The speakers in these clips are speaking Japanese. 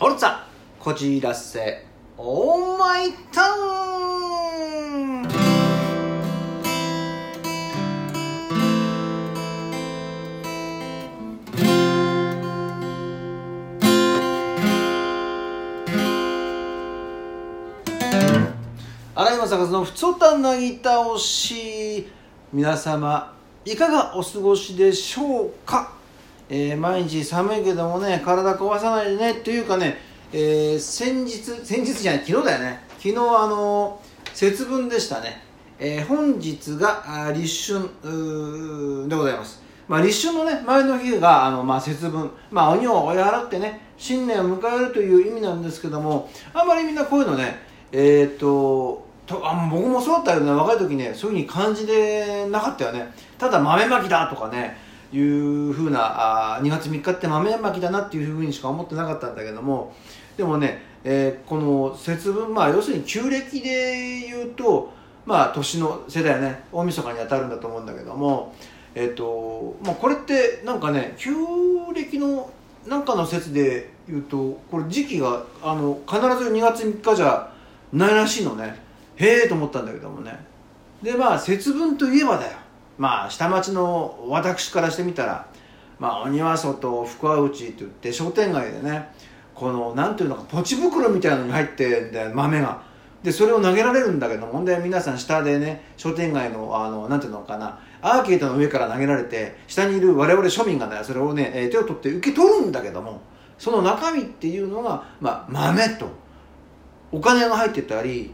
オルツァこちらせ。オーマイタウン荒山坂のふつおたなぎ倒し。皆様いかがお過ごしでしょうか、えー毎日寒いけどもね体壊さないでねっていうかね、えー先日先日じゃない昨日だよね。昨日あの節分でしたね、えー本日が立春でございます。まあ、立春のね前の日があの、まあ、節分、まあ、鬼を追い払ってね新年を迎えるという意味なんですけどもあんまりみんなこういうのねえっととあ僕もそうだったよね。若い時ねそういうふうに感じでなかったよね。ただ豆まきだとかねいうふうなあ2月3日って豆まきだなっていうふうにしか思ってなかったんだけどもでもね、えーこの節分まあ要するに旧暦で言うとまあ年の世代ね大晦日に当たるんだと思うんだけどもえっ、とまあこれってなんかね旧暦のなんかの説で言うとこれ時期があの必ず2月3日じゃないらしいのね。へえと思ったんだけどもね。でまあ節分といえばだよ。まあ下町の私からしてみたらまあ鬼は外福は内って言って商店街でねこのなんていうのかポチ袋みたいなのに入ってんだよ豆が。でそれを投げられるんだけど問題は皆さん下でね商店街のあのなんていうのかなアーケードの上から投げられて下にいる我々庶民がねそれをね、え手を取って受け取るんだけどもその中身っていうのが、まあ、豆と。お金が入ってたり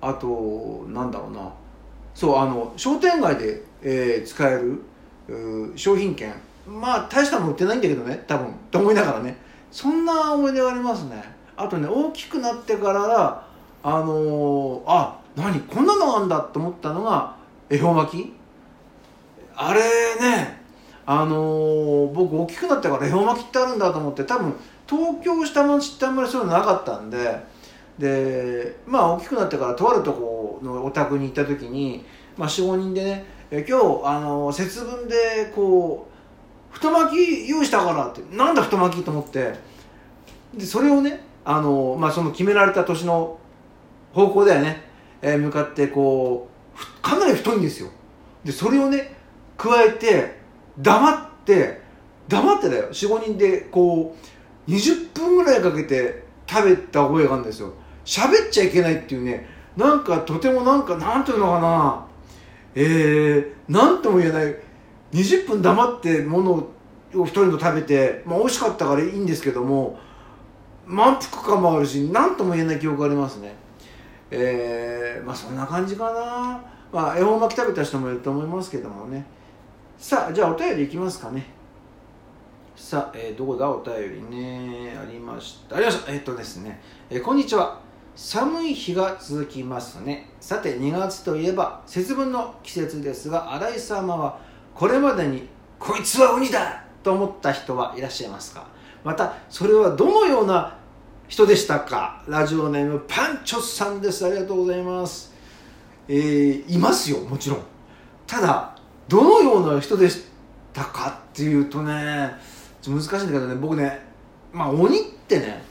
あとなんだろうな。そうあの商店街で、えー使える商品券。まあ大したもの売ってないんだけどね多分。と思いながらね。そんな思い出がありますね。あとね大きくなってからあのーあ何こんなのあんだと思ったのが恵方巻き。あれねあのー僕大きくなってから恵方巻きってあるんだと思って多分東京下町ってあんまりそういうのなかったんででまあ大きくなってからとあるとこのお宅に行った時に、まあ、45人でねえ今日あの節分でこう太巻き用意したからってなんだ太巻きと思って。でそれをねあの、まあ、その決められた年の方向だよね、えー向かってこうかなり太いんですよ。でそれをね加えて黙って黙ってだよ。45人でこう20分ぐらいかけて食べた覚えがあるんですよ。喋っちゃいけないっていうねなんかとてもなんかなんていうのかな。えー、なんとも言えない。20分黙ってものを一人と食べて、まあ、美味しかったからいいんですけども満腹感もあるし何とも言えない記憶がありますね。えー、まあそんな感じかな。まあ恵方巻き食べた人もいると思いますけどもね。さあじゃあお便りいきますかね。さあ、えーどこだ？お便りねありました。ありました。えっとですね、えーこんにちは。寒い日が続きますね。さて2月といえば節分の季節ですが新井様はこれまでにこいつは鬼だと思った人はいらっしゃいますか？またそれはどのような人でしたか？ラジオネームパンチョスさんです。ありがとうございます。えーいますよもちろん。ただどのような人でしたかっていうとねちょっと難しいんだけどね僕ねまあ鬼ってね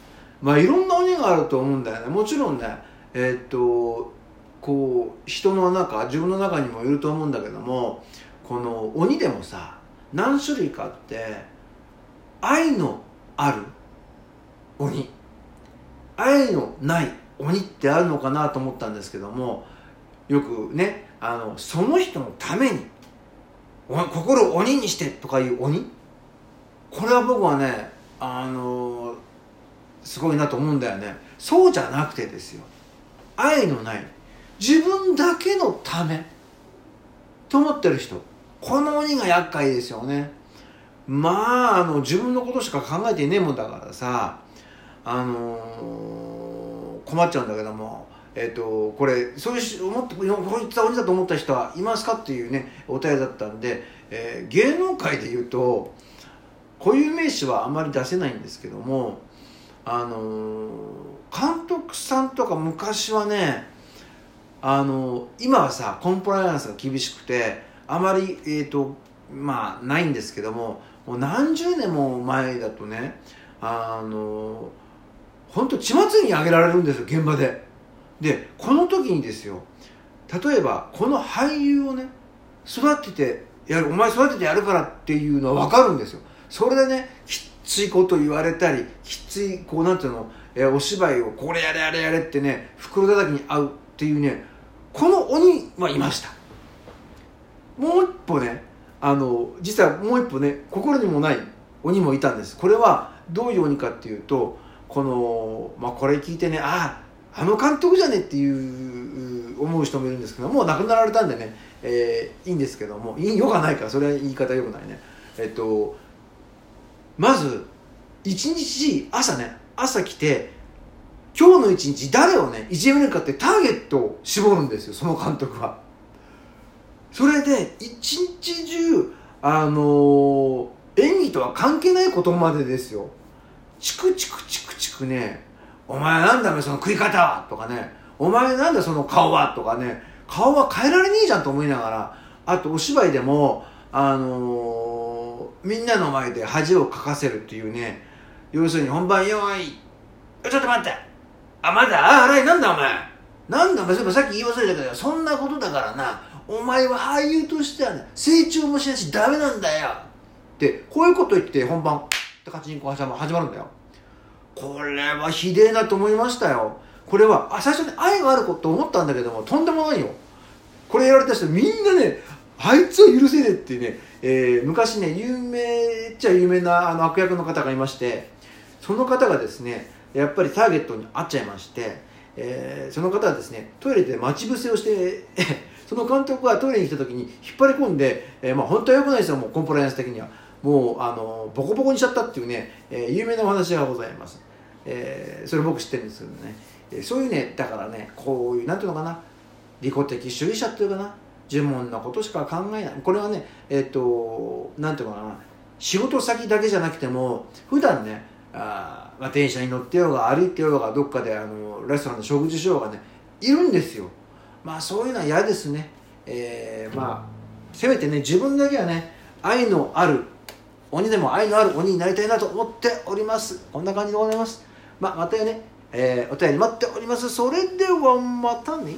まあいろんながあると思うんだよねもちろんねえーっとこう人の中自分の中にもいると思うんだけどもこの鬼でもさ何種類かって愛のある鬼愛のない鬼ってあるのかなと思ったんですけどもよくねあのその人のために心を鬼にしてとかいう鬼これは僕はねあのすごいなと思うんだよね。そうじゃなくてですよ。愛のない。自分だけのため。と思ってる人。この鬼が厄介ですよね。まああの自分のことしか考えていねえもんだからさ。あのー困っちゃうんだけども。えっ、とこれそういう思ってこいつは鬼だと思った人はいますかっていうねお便りだったんで、えー芸能界で言うと固有名詞はあまり出せないんですけども。あの監督さんとか昔はねあの今はさコンプライアンスが厳しくてあまりえっ、とまあないんですけどももう何十年も前だとねあの本当血祭りにあげられるんですよ現場で。でこの時にですよ例えばこの俳優をね育ててやるお前育ててやるからっていうのは分かるんですよ。それでねきっついこと言われたりきついこうなんていうの、えお芝居をこれやれやれやれってね袋叩きに合うっていうねこの鬼はいました。もう一歩ねあの実はもう一歩ね心にもない鬼もいたんです。これはどういう鬼かっていうとこの、まあ、これ聞いてねあああの監督じゃねっていう思う人もいるんですけどもう亡くなられたんでね、えー、いいんですけどもいいよがないからそれは言い方よくないね。えっとまず一日朝ね朝来て今日の一日誰をねいじめるかってターゲットを絞るんですよその監督は。それで一日中あのー、演技とは関係ないことまでですよ。チクチクチクチクねお前なんだその食い方はとかねお前なんだその顔はとかね顔は変えられねえじゃんと思いながらあとお芝居でもあのー、みんなの前で恥をかかせるっていうね。要するに本番用意ちょっと待って。あまだあ荒井なんだお前。なんだお前。そういえばさっき言い忘れたけどそんなことだからな。お前は俳優としてはね成長もしないしダメなんだよ。ってこういうこと言って本番ってカチンコ始まるんだよ。これはひでえなと思いましたよ。これはあ最初に愛があること思ったんだけどもとんでもないよ。これやられた人みんなねあいつを許せねえってね、えー、昔ね有名っちゃ有名なあの悪役の方がいましてその方がですねやっぱりターゲットに合っちゃいまして、えー、その方はですねトイレで待ち伏せをして その監督がトイレに来た時に引っ張り込んで、えー、まあ本当は良くないですよもうコンプライアンス的には。もうあのボコボコにしちゃったっていうね、えー、有名なお話がございます、えー、それ僕知ってるんですけどね、えー、そういうねだからねこういうなんていうのかな利己的主義者っていうかな呪文のことしか考えない。これはねえっ、ー、となんていうかな。仕事先だけじゃなくても普段ねあ、まあ、電車に乗ってようが歩いてようがどっかであのレストランで食事しようがねいるんですよ。まあそういうのは嫌ですね。えー、まあせめてね自分だけはね愛のある鬼でも愛のある鬼になりたいなと思っております。こんな感じでございます。まあまたね、えー、お便り待っております。それではまたね。